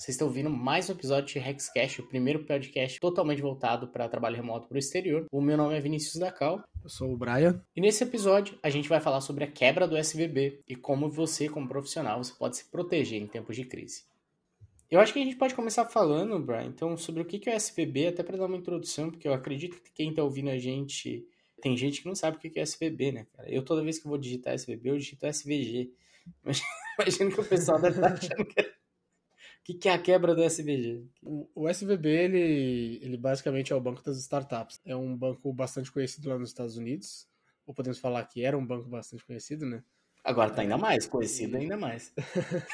Vocês estão ouvindo mais um episódio de Hexcast, o primeiro podcast totalmente voltado para trabalho remoto para o exterior. O meu nome é Vinícius Dacal. Eu sou o Brian. E nesse episódio a gente vai falar sobre a quebra do SVB e como você, como profissional, você pode se proteger em tempos de crise. Eu acho que a gente pode começar falando, Brian, então, sobre o que é o SVB, até para dar uma introdução, porque eu acredito que quem está ouvindo a gente. Tem gente que não sabe o que é SVB, né, cara? Eu, toda vez que vou digitar SVB, eu digito SVG. Imagino que o pessoal deve estar achando que é o que, é a quebra do SVG? O, o SVB, ele, ele basicamente é o banco das startups. É um banco bastante conhecido lá nos Estados Unidos. Ou podemos falar que era um banco bastante conhecido, né? Agora tá ainda mais, conhecido ainda mais.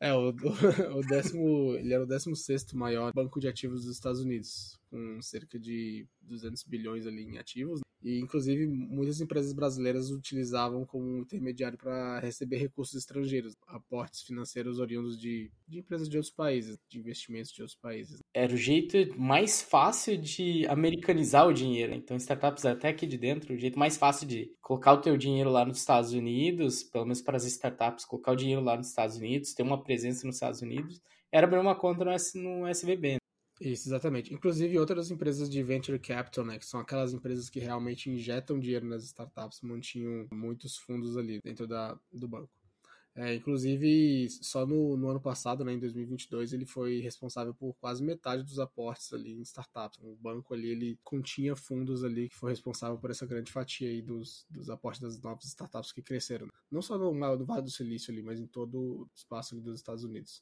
é, o, o, o, décimo, ele era o 16 maior banco de ativos dos Estados Unidos, com cerca de 200 bilhões ali em ativos. E, inclusive, muitas empresas brasileiras utilizavam como intermediário para receber recursos estrangeiros, aportes financeiros oriundos de, de empresas de outros países, de investimentos de outros países. Era o jeito mais fácil de americanizar o dinheiro. Então, startups até aqui de dentro, o jeito mais fácil de colocar o teu dinheiro lá nos Estados Unidos, pelo menos para as startups, colocar o dinheiro lá nos Estados Unidos, ter uma presença nos Estados Unidos, era abrir uma conta no, no SVB. Isso, exatamente. Inclusive, outras empresas de venture capital, né, que são aquelas empresas que realmente injetam dinheiro nas startups, mantinham muitos fundos ali dentro da, do banco. É, inclusive, só no, no, ano passado, né, em 2022, ele foi responsável por quase metade dos aportes ali em startups. O banco ali, ele continha fundos ali que foi responsável por essa grande fatia aí dos, dos aportes das novas startups que cresceram. Não só no, no Vale do Silício ali, mas em todo o espaço ali dos Estados Unidos.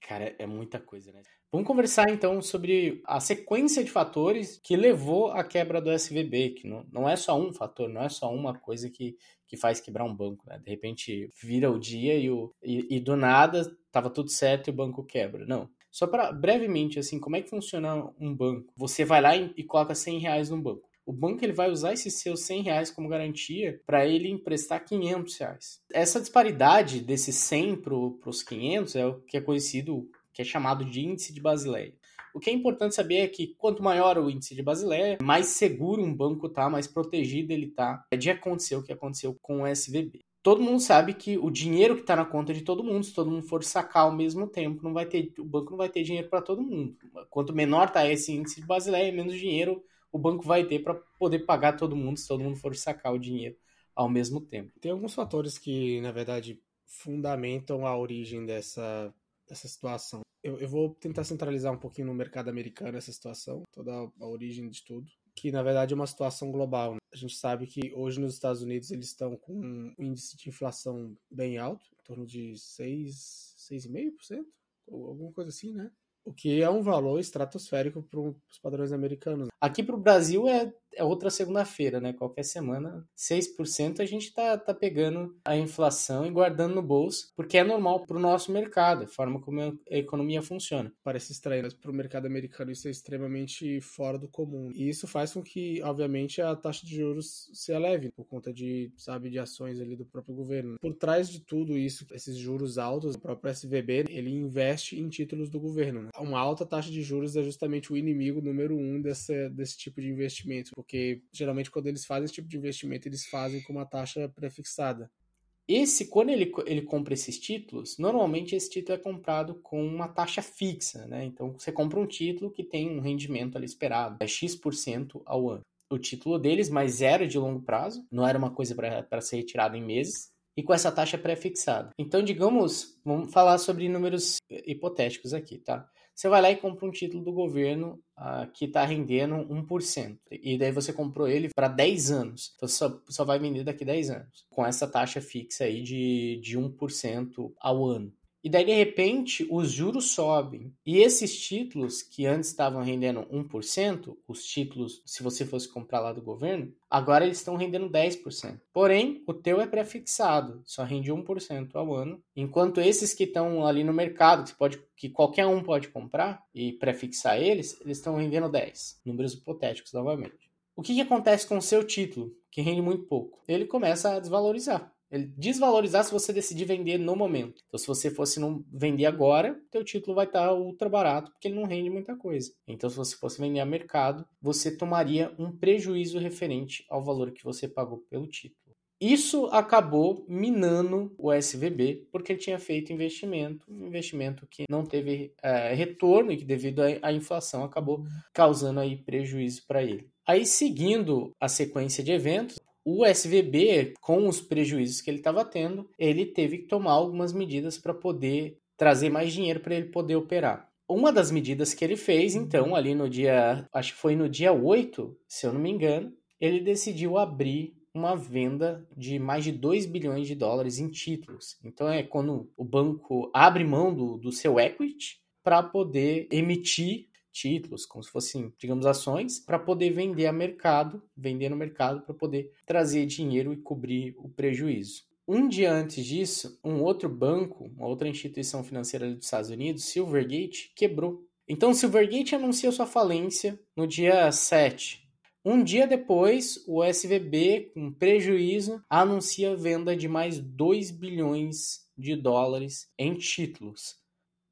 Cara, é muita coisa, né? Vamos conversar então sobre a sequência de fatores que levou à quebra do SVB, que não, não é só um fator, não é só uma coisa que, que faz quebrar um banco, né? De repente vira o dia e, o, e, e do nada tava tudo certo e o banco quebra. Não. Só para brevemente, assim, como é que funciona um banco? Você vai lá e, e coloca 100 reais no banco o banco ele vai usar esses seus 100 reais como garantia para ele emprestar 500 reais. Essa disparidade desses 100 para os 500 é o que é conhecido, que é chamado de índice de Basileia. O que é importante saber é que quanto maior o índice de Basileia, mais seguro um banco tá, mais protegido ele tá de acontecer o que aconteceu com o SVB. Todo mundo sabe que o dinheiro que está na conta de todo mundo, se todo mundo for sacar ao mesmo tempo, não vai ter, o banco não vai ter dinheiro para todo mundo. Quanto menor tá esse índice de Basileia, menos dinheiro o banco vai ter para poder pagar todo mundo se todo mundo for sacar o dinheiro ao mesmo tempo. Tem alguns fatores que, na verdade, fundamentam a origem dessa, dessa situação. Eu, eu vou tentar centralizar um pouquinho no mercado americano essa situação, toda a, origem de tudo, que na verdade é uma situação global. Né? A gente sabe que hoje nos Estados Unidos eles estão com um índice de inflação bem alto, em torno de 6, 6,5%, ou alguma coisa assim, né? O que é um valor estratosférico para os padrões americanos. Aqui para o Brasil é, é outra segunda-feira, né? Qualquer semana, 6% a gente tá, tá pegando a inflação e guardando no bolso, porque é normal para o nosso mercado, a forma como a economia funciona. Parece estranho, mas para o mercado americano isso é extremamente fora do comum. E isso faz com que, obviamente, a taxa de juros se eleve por conta de, sabe, de ações ali do próprio governo. Por trás de tudo isso, esses juros altos, o próprio SVB, ele investe em títulos do governo. Né? uma alta taxa de juros é justamente o inimigo número um desse, desse tipo de investimento, porque geralmente quando eles fazem esse tipo de investimento, eles fazem com uma taxa prefixada. Esse, quando ele, ele compra esses títulos, normalmente esse título é comprado com uma taxa fixa, né? Então você compra um título que tem um rendimento ali esperado, é X% ao ano. O título deles, mas era de longo prazo, não era uma coisa para ser retirada em meses, e com essa taxa pré-fixada. Então, digamos, vamos falar sobre números hipotéticos aqui, tá? Você vai lá e compra um título do governo uh, que está rendendo 1%. E daí você comprou ele para 10 anos. Então você só, só vai vender daqui 10 anos. Com essa taxa fixa aí de, de 1% ao ano. E daí, de repente, os juros sobem. E esses títulos que antes estavam rendendo 1%, os títulos, se você fosse comprar lá do governo, agora eles estão rendendo 10%. Porém, o teu é pré-fixado, só rende 1% ao ano. Enquanto esses que estão ali no mercado, que, pode, que qualquer um pode comprar e pré-fixar eles, eles estão rendendo 10%. Números hipotéticos, novamente. O que, que acontece com o seu título, que rende muito pouco? Ele começa a desvalorizar. Ele desvalorizar se você decidir vender no momento. Então, se você fosse não vender agora, teu título vai estar ultra barato, porque ele não rende muita coisa. Então, se você fosse vender a mercado, você tomaria um prejuízo referente ao valor que você pagou pelo título. Isso acabou minando o SVB, porque ele tinha feito investimento, um investimento que não teve é, retorno e que, devido à inflação, acabou causando aí prejuízo para ele. Aí, seguindo a sequência de eventos, o SVB, com os prejuízos que ele estava tendo, ele teve que tomar algumas medidas para poder trazer mais dinheiro para ele poder operar. Uma das medidas que ele fez, então, ali no dia, acho que foi no dia 8, se eu não me engano, ele decidiu abrir uma venda de mais de 2 bilhões de dólares em títulos. Então é quando o banco abre mão do, do seu equity para poder emitir títulos, como se fossem, digamos, ações, para poder vender a mercado, vender no mercado para poder trazer dinheiro e cobrir o prejuízo. Um dia antes disso, um outro banco, uma outra instituição financeira dos Estados Unidos, Silvergate, quebrou. Então, Silvergate anuncia sua falência no dia 7, um dia depois, o SVB, com prejuízo, anuncia a venda de mais 2 bilhões de dólares em títulos.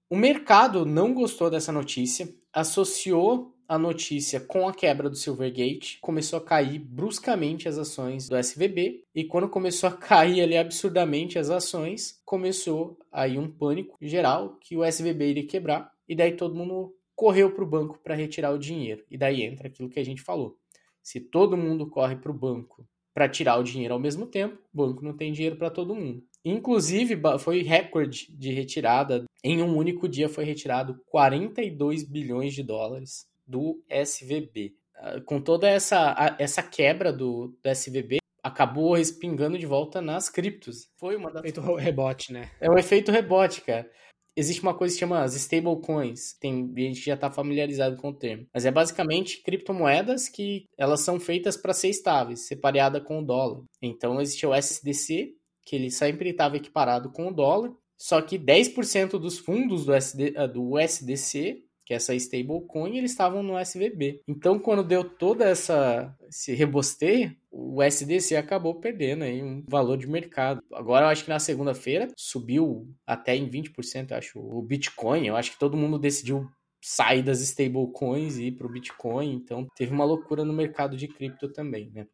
O mercado não gostou dessa notícia, associou a notícia com a quebra do Silvergate, começou a cair bruscamente as ações do SVB, e quando começou a cair ali absurdamente as ações, começou aí um pânico geral que o SVB iria quebrar, e daí todo mundo correu para o banco para retirar o dinheiro. E daí entra aquilo que a gente falou. Se todo mundo corre para o banco para tirar o dinheiro ao mesmo tempo, o banco não tem dinheiro para todo mundo. Inclusive, foi recorde de retirada. Em um único dia foi retirado 42 bilhões de dólares do SVB. Ah, com toda essa, essa quebra do, do SVB, acabou respingando de volta nas criptos. Foi uma das... Efeito rebote, né? É um efeito rebote, cara existe uma coisa que chama as stablecoins. Tem gente já está familiarizado com o termo, mas é basicamente criptomoedas que elas são feitas para ser estáveis, separada com o dólar. Então existe o SDC, que ele sempre estava equiparado com o dólar, só que 10% dos fundos do, SD, ah, do USDC que é essa stablecoin, eles estavam no SVB. Então, quando deu toda essa esse rebosteio, o SDC acabou perdendo aí um valor de mercado. Agora eu acho que na segunda-feira subiu até em 20%, eu acho, o Bitcoin. Eu acho que todo mundo decidiu sair das stablecoins e ir para o Bitcoin, então teve uma loucura no mercado de cripto também, né?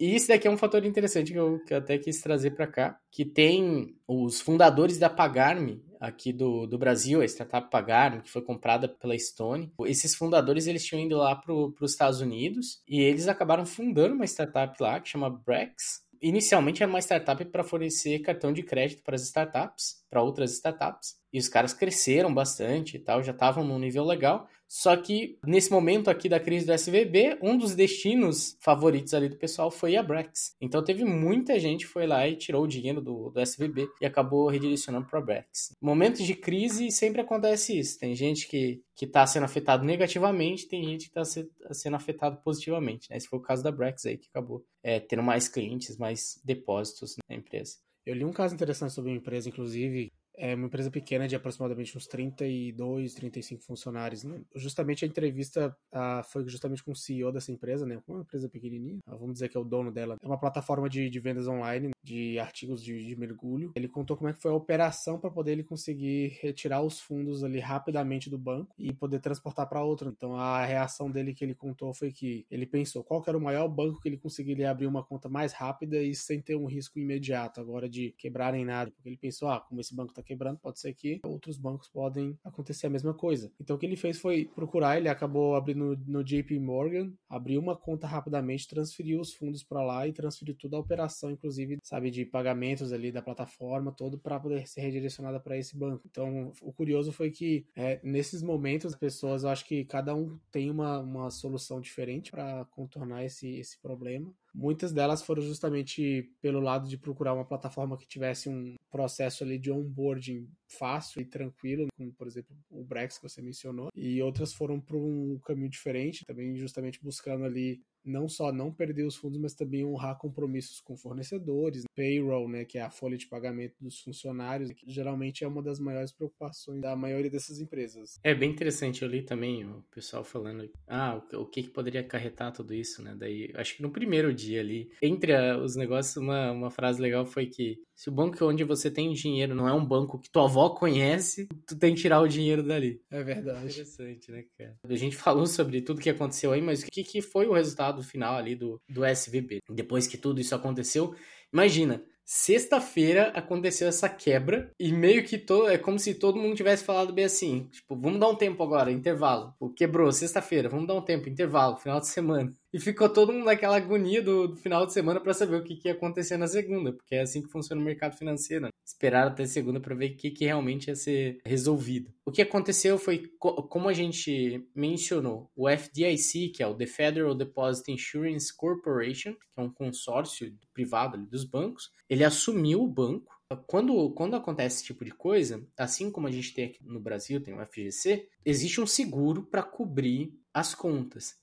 e isso daqui é um fator interessante que eu, que eu até quis trazer para cá, que tem os fundadores da Pagarme aqui do, do Brasil, a startup Pagarme, que foi comprada pela Stone. Esses fundadores eles tinham ido lá para os Estados Unidos e eles acabaram fundando uma startup lá que chama Brex, inicialmente era uma startup para fornecer cartão de crédito para as startups, para outras startups. E os caras cresceram bastante e tal, já estavam num nível legal. Só que nesse momento aqui da crise do SVB, um dos destinos favoritos ali do pessoal foi a Brex. Então teve muita gente que foi lá e tirou o dinheiro do, do SVB e acabou redirecionando para a Brex. Momentos de crise sempre acontece isso. Tem gente que que está sendo afetado negativamente, tem gente que está sendo afetado positivamente. Né? Esse foi o caso da Brex aí, que acabou é, tendo mais clientes, mais depósitos na empresa. Eu li um caso interessante sobre uma empresa, inclusive, é uma empresa pequena de aproximadamente uns 32, 35 funcionários. Né? Justamente a entrevista ah, foi justamente com o CEO dessa empresa, né? Uma empresa pequenininha, ah, vamos dizer que é o dono dela. É uma plataforma de, de vendas online de artigos de, de, mergulho. Ele contou como é que foi a operação para poder ele conseguir retirar os fundos ali rapidamente do banco e poder transportar para outro. Então a reação dele que ele contou foi que ele pensou qual era o maior banco que ele conseguiria abrir uma conta mais rápida e sem ter um risco imediato agora de quebrar nem nada. Porque ele pensou, ah, como esse banco está quebrando, pode ser que outros bancos podem acontecer a mesma coisa. Então o que ele fez foi procurar, ele acabou abrindo no, JP Morgan, abriu uma conta rapidamente, transferiu os fundos para lá e transferiu toda a operação, inclusive, sabe, de pagamentos ali da plataforma, todo para poder ser redirecionada para esse banco. Então o curioso foi que é, nesses momentos as pessoas, eu acho que cada um tem uma, uma solução diferente para contornar esse, esse problema. Muitas delas foram justamente pelo lado de procurar uma plataforma que tivesse um processo ali de onboarding fácil e tranquilo, como por exemplo o Brex que você mencionou, e outras foram para um caminho diferente, também justamente buscando ali não só não perder os fundos, mas também honrar compromissos com fornecedores, payroll, né, que é a folha de pagamento dos funcionários, que geralmente é uma das maiores preocupações da maioria dessas empresas. É bem interessante, eu li também o pessoal falando, ah, o que, que poderia acarretar tudo isso, né, daí, acho que no primeiro dia ali, entre a, os negócios, uma, uma frase legal foi que se o banco onde você tem dinheiro não é um banco que tua avó conhece, tu tem que tirar o dinheiro dali. É verdade. Interessante, né, cara? A gente falou sobre tudo que aconteceu aí, mas o que, que foi o resultado final ali do, do SVB? Depois que tudo isso aconteceu, Imagina, Sexta-feira aconteceu essa quebra e meio que todo, é como se todo mundo tivesse falado bem assim, tipo, vamos dar um tempo agora, intervalo. O quebrou sexta-feira, vamos dar um tempo, intervalo, final de semana. E ficou todo mundo naquela agonia do, do final de semana para saber o que, que, ia acontecer na segunda, porque é assim que funciona o mercado financeiro. Né? Esperaram até segunda para ver o que, que realmente ia ser resolvido. O que aconteceu foi, como a gente mencionou, o FDIC, que é o The Federal Deposit Insurance Corporation, que é um consórcio privado dos bancos, ele assumiu o banco quando, quando acontece esse tipo de coisa, assim como a gente tem aqui no Brasil, tem o FGC, existe um seguro para cobrir as contas.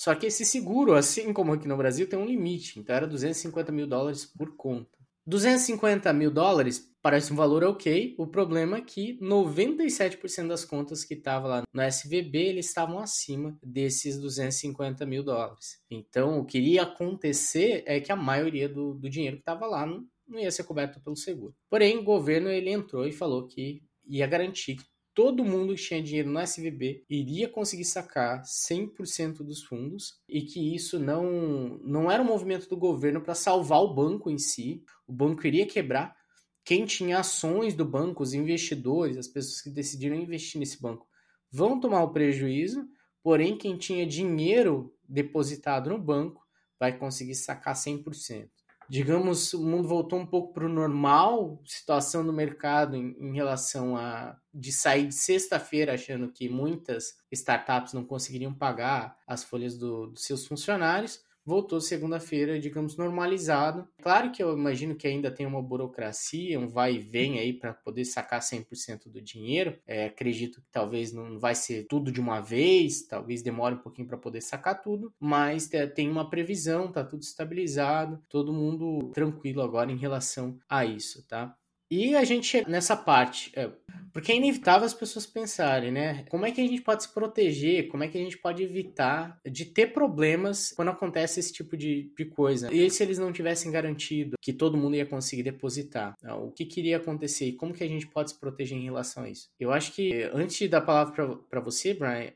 Só que esse seguro, assim como aqui no Brasil, tem um limite. Então era 250 mil dólares por conta. 250 mil dólares parece um valor ok. O problema é que 97% das contas que estavam lá no SVB eles estavam acima desses 250 mil dólares. Então o que iria acontecer é que a maioria do, do dinheiro que estava lá não, não ia ser coberto pelo seguro. Porém, o governo ele entrou e falou que ia garantir que todo mundo que tinha dinheiro no SVB iria conseguir sacar 100% dos fundos e que isso não, não era um movimento do governo para salvar o banco em si, o banco iria quebrar. Quem tinha ações do banco, os investidores, as pessoas que decidiram investir nesse banco, vão tomar o prejuízo, porém, quem tinha dinheiro depositado no banco vai conseguir sacar 100% digamos, o mundo voltou um pouco para o normal, situação do mercado em, em, relação a de sair de sexta-feira achando que muitas startups não conseguiriam pagar as folhas do, dos seus funcionários voltou segunda-feira, digamos, normalizado. Claro que eu imagino que ainda tem uma burocracia, um vai e vem aí para poder sacar 100% do dinheiro. É, acredito que talvez não vai ser tudo de uma vez, talvez demore um pouquinho para poder sacar tudo, mas tem uma previsão, tá tudo estabilizado, todo mundo tranquilo agora em relação a isso, tá? E a gente chega nessa parte, é, porque é inevitável as pessoas pensarem, né? Como é que a gente pode se proteger? Como é que a gente pode evitar de ter problemas quando acontece esse tipo de, de coisa? E se eles não tivessem garantido que todo mundo ia conseguir depositar? O que queria acontecer? E como que a gente pode se proteger em relação a isso? Eu acho que, antes de dar a palavra para você, Brian,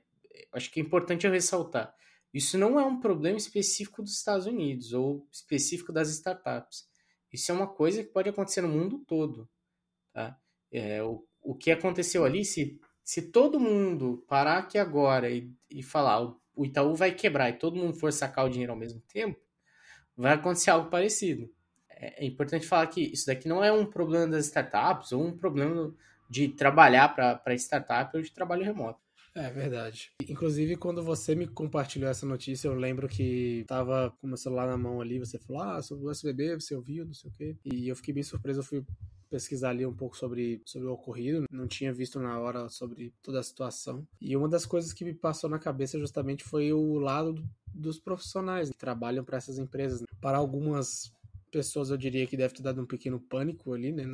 acho que é importante eu ressaltar. Isso não é um problema específico dos Estados Unidos ou específico das startups isso é uma coisa que pode acontecer no mundo todo. Tá? É, o, o que aconteceu ali, se, se todo mundo parar aqui agora e, e falar o, o Itaú vai quebrar e todo mundo for sacar o dinheiro ao mesmo tempo, vai acontecer algo parecido. É, é importante falar que isso daqui não é um problema das startups ou um problema de trabalhar para startup ou de trabalho remoto. É verdade. Inclusive, quando você me compartilhou essa notícia, eu lembro que tava com o meu celular na mão ali, você falou, ah, sobre o SBB, você ouviu, não sei o quê. E eu fiquei bem surpreso, eu fui pesquisar ali um pouco sobre, sobre o ocorrido, não tinha visto na hora sobre toda a situação. E uma das coisas que me passou na cabeça justamente foi o lado do, dos profissionais que trabalham para essas empresas. Né? Para algumas pessoas eu diria que deve ter dado um pequeno pânico ali, né,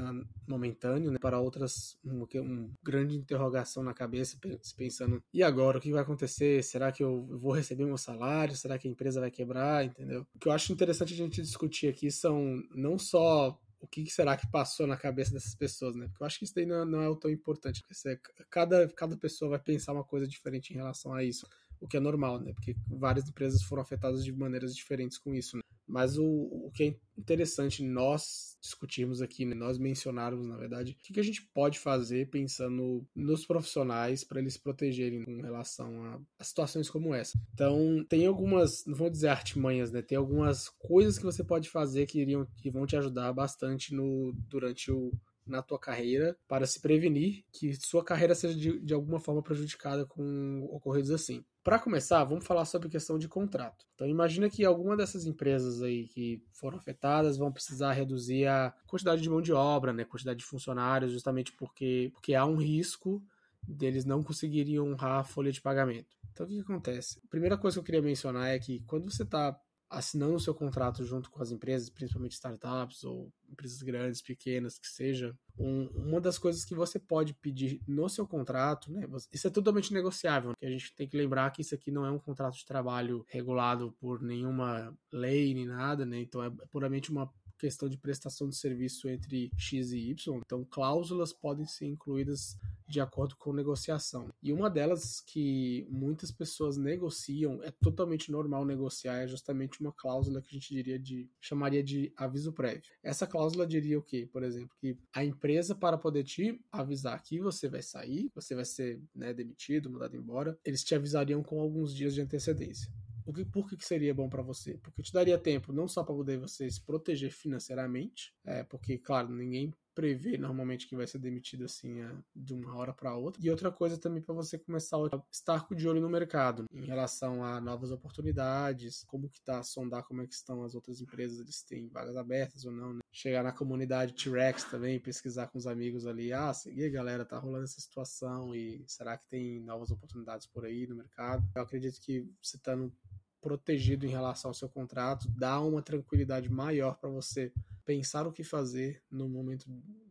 momentâneo, né, para outras uma, uma grande interrogação na cabeça, pensando, e agora, o que vai acontecer? Será que eu vou receber meu salário? Será que a empresa vai quebrar? Entendeu? O que eu acho interessante a gente discutir aqui são não só o que será que passou na cabeça dessas pessoas, né? Porque eu acho que isso daí não, não é o tão importante. Porque cada, cada pessoa vai pensar uma coisa diferente em relação a isso, o que é normal, né? Porque várias empresas foram afetadas de maneiras diferentes com isso, né? Mas o, o que é interessante nós discutirmos aqui, né, nós mencionarmos, na verdade, o que, a gente pode fazer pensando nos profissionais para eles se protegerem com relação a, a, situações como essa. Então, tem algumas, não vou dizer artimanhas, né? Tem algumas coisas que você pode fazer que, iriam, que vão te ajudar bastante no, durante o, na tua carreira para se prevenir que sua carreira seja de, de alguma forma prejudicada com ocorridos assim. Para começar, vamos falar sobre questão de contrato. Então, imagina que alguma dessas empresas aí que foram afetadas vão precisar reduzir a quantidade de mão de obra, né, quantidade de funcionários, justamente porque, porque há um risco deles não conseguirem honrar a folha de pagamento. Então, o que, que acontece? A primeira coisa que eu queria mencionar é que quando você está assinando o seu contrato junto com as empresas, principalmente startups ou empresas grandes, pequenas, que seja, um, uma das coisas que você pode pedir no seu contrato, né? Isso é totalmente negociável. Que a gente tem que lembrar que isso aqui não é um contrato de trabalho regulado por nenhuma lei nem nada, né? Então é puramente uma questão de prestação de serviço entre X e Y. Então, cláusulas podem ser incluídas de acordo com negociação. E uma delas que muitas pessoas negociam, é totalmente normal negociar, é justamente uma cláusula que a gente diria de chamaria de aviso prévio. Essa cláusula diria o quê? Por exemplo, que a empresa para poder te avisar que você vai sair, você vai ser né, demitido, mandado embora, eles te avisariam com alguns dias de antecedência. O que, por que, que seria bom para você? Porque te daria tempo não só para poder você se proteger financeiramente, é, porque, claro, ninguém prevê normalmente que vai ser demitido assim é, de uma hora para outra. E outra coisa também para você começar a estar de olho no mercado em relação a novas oportunidades, como que tá, sondar como é que estão as outras empresas, eles têm vagas abertas ou não, né? Chegar na comunidade T-Rex também, pesquisar com os amigos ali, ah, seguir galera, tá rolando essa situação e será que tem novas oportunidades por aí no mercado? Eu acredito que você estando protegido em relação ao seu contrato, dá uma tranquilidade maior para você pensar o que fazer no momento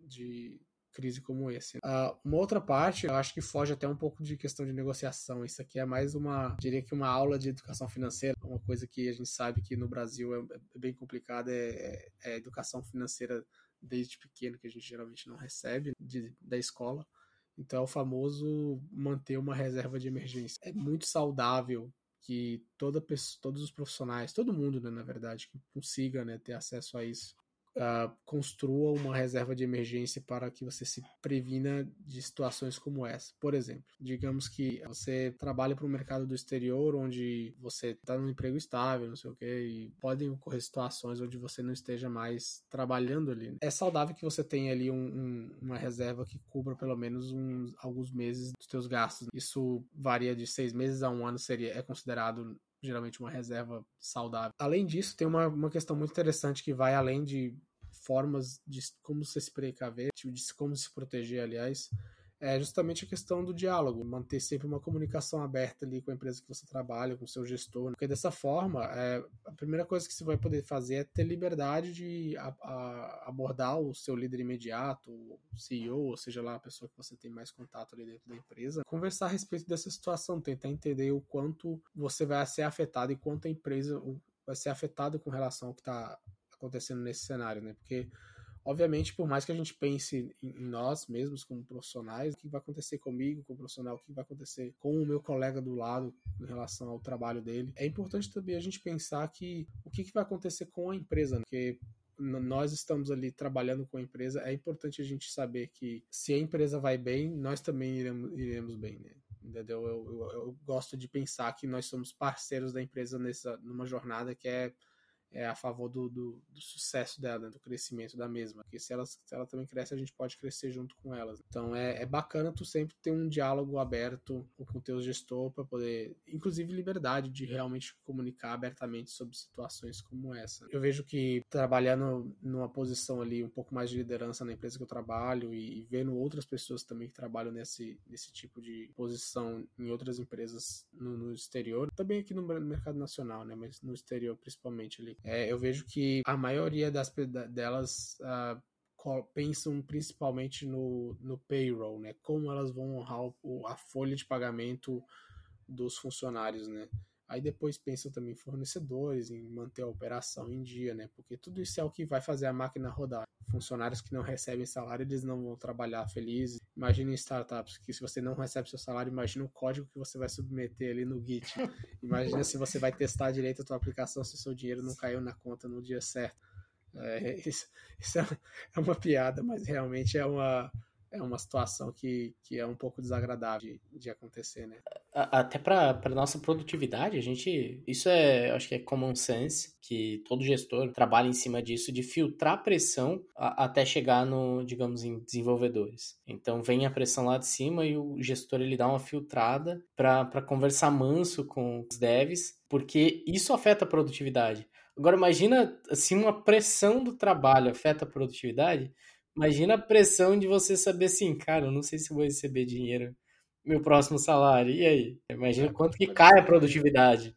de crise como esse. Uh, uma outra parte, eu acho que foge até um pouco de questão de negociação. Isso aqui é mais uma, diria que uma aula de educação financeira, uma coisa que a gente sabe que no Brasil é, é bem complicada, é, é, a educação financeira desde pequeno, que a gente geralmente não recebe de, da escola. Então é o famoso manter uma reserva de emergência. É muito saudável que toda todos os profissionais, todo mundo, né, na verdade, que consiga né, ter acesso a isso, uh, construa uma reserva de emergência para que você se previna de situações como essa. Por exemplo, digamos que você trabalha para o mercado do exterior, onde você está num emprego estável, não sei o quê, e podem ocorrer situações onde você não esteja mais trabalhando ali. É saudável que você tenha ali um, um, uma reserva que cubra pelo menos uns, alguns meses dos seus gastos. Isso varia de seis meses a um ano, seria é considerado geralmente uma reserva saudável. Além disso, tem uma, uma questão muito interessante que vai além de formas de como você se precaver, de como se proteger, aliás, é justamente a questão do diálogo, manter sempre uma comunicação aberta ali com a empresa que você trabalha, com o seu gestor, porque dessa forma, é, a primeira coisa que você vai poder fazer é ter liberdade de a, a, abordar o seu líder imediato, o CEO, ou seja lá a pessoa que você tem mais contato ali dentro da empresa, conversar a respeito dessa situação, tentar entender o quanto você vai ser afetado e quanto a empresa vai ser afetada com relação ao que está acontecendo nesse cenário, né? Porque Obviamente, por mais que a gente pense em nós mesmos como profissionais, o que vai acontecer comigo, como profissional, o que vai acontecer com o meu colega do lado em relação ao trabalho dele, é importante também a gente pensar que o que vai acontecer com a empresa, né? porque nós estamos ali trabalhando com a empresa, é importante a gente saber que se a empresa vai bem, nós também iremos, iremos bem, né? Entendeu? Eu, eu, eu, gosto de pensar que nós somos parceiros da empresa nessa, numa jornada que é é, a favor do, do, do sucesso dela, né, do crescimento da mesma. Porque se ela, se ela também cresce, a gente pode crescer junto com elas. Então é, é bacana tu sempre ter um diálogo aberto com o teu gestor para poder, inclusive liberdade de realmente comunicar abertamente sobre situações como essa. Eu vejo que trabalhando numa posição ali um pouco mais de liderança na empresa que eu trabalho e, e vendo outras pessoas também que trabalham nesse, nesse tipo de posição em outras empresas no, no exterior, também aqui no mercado nacional, né, mas no exterior principalmente ali é, eu vejo que a maioria das, delas uh, pensam principalmente no, no payroll, né? Como elas vão honrar o, a folha de pagamento dos funcionários, né? Aí depois pensam também em fornecedores, em manter a operação em dia, né? Porque tudo isso é o que vai fazer a máquina rodar. Funcionários que não recebem salário, eles não vão trabalhar felizes. Imagine em startups que se você não recebe seu salário, imagina o código que você vai submeter ali no Git. Imagina se você vai testar direito a tua aplicação se o seu dinheiro não caiu na conta no dia certo. É, isso, isso é, é uma piada, mas realmente é uma é uma situação que, que é um pouco desagradável de, de acontecer, né? Até para nossa produtividade, a gente. Isso é, acho que é common sense, que todo gestor trabalha em cima disso, de filtrar pressão a, até chegar no, digamos, em desenvolvedores. Então vem a pressão lá de cima e o gestor ele dá uma filtrada para conversar manso com os devs, porque isso afeta a produtividade. Agora imagina assim uma pressão do trabalho afeta a produtividade Imagina a pressão de você saber assim, cara, eu não sei se vou receber dinheiro meu próximo salário. E aí? Imagina é, quanto que cai a produtividade.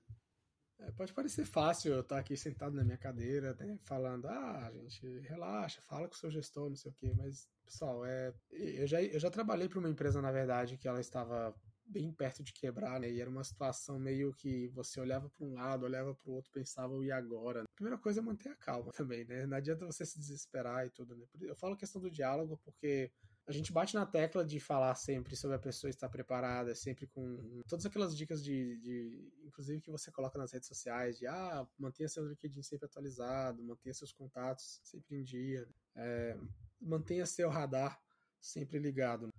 É, pode parecer fácil eu estar aqui sentado na minha cadeira, né, falando, ah, gente, relaxa, fala com o seu gestor, não sei o quê, mas, pessoal, é, eu, já, eu já trabalhei para uma empresa, na verdade, que ela estava bem perto de quebrar, né? E era uma situação meio que você olhava para um lado, olhava para o outro, pensava, e agora? A primeira coisa é manter a calma também, né? Não adianta você se desesperar e tudo, né? Eu falo questão do diálogo porque A gente bate na tecla de falar sempre sobre a pessoa estar preparada, sempre com todas aquelas dicas de, de inclusive que você coloca nas redes sociais, de ah, mantenha seu LinkedIn sempre atualizado, mantenha seus contatos sempre em dia, é, mantenha seu radar sempre ligado.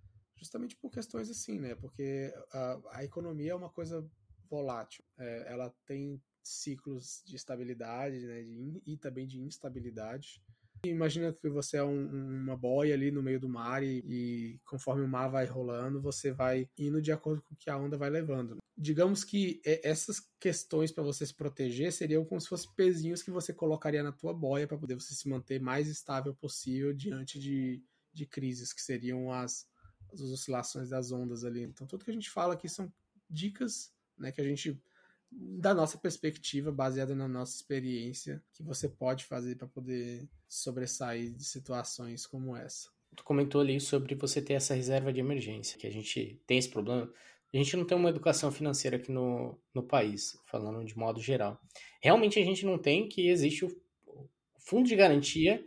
Justamente por questões assim, né? Porque a, a economia é uma coisa volátil. É, ela tem ciclos de estabilidade né, de, e também de instabilidade. Imagina que você é um, uma boia ali no meio do mar e, e, conforme o mar vai rolando, você vai indo de acordo com o que a onda vai levando. Digamos que essas questões para você se proteger seriam como se fossem pezinhos que você colocaria na tua boia para poder você se manter mais estável possível diante de, de crises, que seriam as, as oscilações das ondas ali. Então, tudo que a gente fala aqui são dicas né, que a gente da nossa perspectiva, baseada na nossa experiência, que você pode fazer para poder sobressair de situações como essa. Tu comentou ali sobre você ter essa reserva de emergência, que a gente tem esse problema. A gente não tem uma educação financeira aqui no, no país, falando de modo geral. Realmente a gente não tem que existe o, fundo de garantia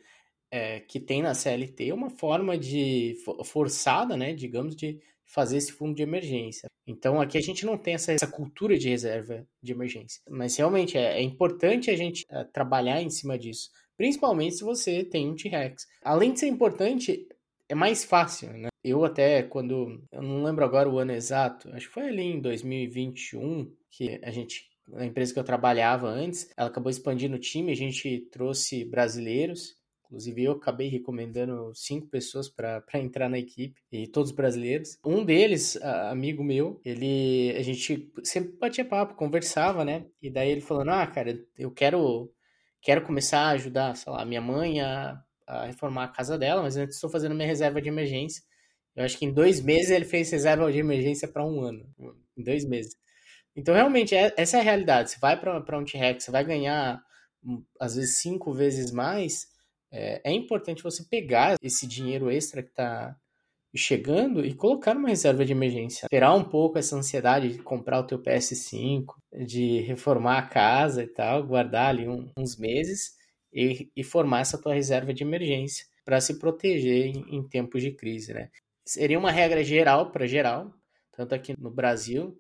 é, que tem na CLT uma forma de forçada, né, digamos, de fazer esse fundo de emergência. Então aqui a gente não tem essa, essa cultura de reserva de emergência. Mas realmente é, é importante a gente é, trabalhar em cima disso. Principalmente se você tem um T-Rex. Além de ser importante, é mais fácil, né? Eu até quando. Eu não lembro agora o ano exato, acho que foi ali em 2021 que a gente. A empresa que eu trabalhava antes, ela acabou expandindo o time, a gente trouxe brasileiros Inclusive, eu acabei recomendando cinco pessoas para entrar na equipe, e todos brasileiros. Um deles, amigo meu, ele a gente sempre batia papo, conversava, né? E daí ele falando: Ah, cara, eu quero, quero começar a ajudar, sei lá, minha mãe a, a reformar a casa dela, mas antes estou fazendo minha reserva de emergência. Eu acho que em dois meses ele fez reserva de emergência para um ano. Em dois meses. Então, realmente, é, essa é a realidade. Você vai para um T-Rex, você vai ganhar, hum, às vezes, cinco vezes mais é, é importante você pegar esse dinheiro extra que está chegando e colocar numa reserva de emergência. Esperar um pouco essa ansiedade de comprar o teu PS5, de reformar a casa e tal, guardar ali um, uns meses e, e, formar essa tua reserva de emergência para se proteger em, em, tempos de crise, né? Seria uma regra geral para geral, tanto aqui no Brasil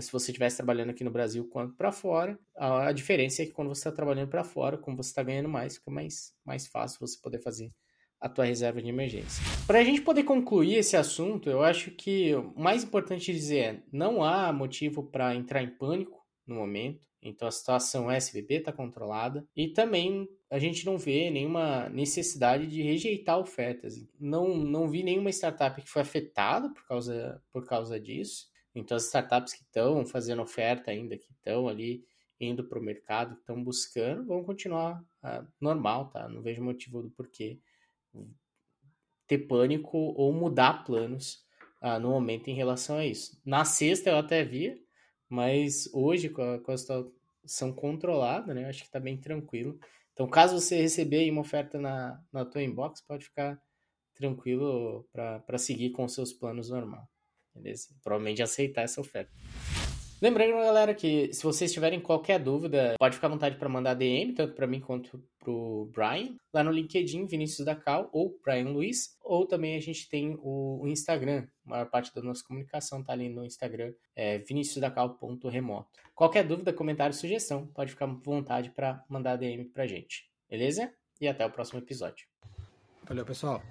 se você estivesse trabalhando aqui no Brasil quanto para fora. A, diferença é que quando você está trabalhando para fora, como você está ganhando mais, fica mais, mais fácil você poder fazer a tua reserva de emergência. Para a gente poder concluir esse assunto, eu acho que o mais importante dizer é não há motivo para entrar em pânico no momento. Então a situação SVB está controlada e também a gente não vê nenhuma necessidade de rejeitar ofertas. Não, não vi nenhuma startup que foi afetada por causa, por causa disso. Então, as startups que estão fazendo oferta ainda, que estão ali indo para o mercado, que estão buscando, vão continuar ah, normal, tá? Não vejo motivo do porquê ter pânico ou mudar planos ah, no momento em relação a isso. Na sexta eu até via, mas hoje, com a, com a situação controlada, né? Acho que está bem tranquilo. Então, caso você receber uma oferta na, na tua inbox, pode ficar tranquilo para seguir com seus planos normal beleza? Provavelmente aceitar essa oferta. Lembrando, galera, que se vocês tiverem qualquer dúvida, pode ficar à vontade para mandar DM, tanto para mim quanto para o Brian, lá no LinkedIn, Vinícius da Cal ou Brian Luiz, ou também a gente tem o, Instagram, a maior parte da nossa comunicação está ali no Instagram, é viniciusdacal.remoto. Qualquer dúvida, comentário, sugestão, pode ficar à vontade para mandar DM para gente, beleza? E até o próximo episódio. Valeu, pessoal.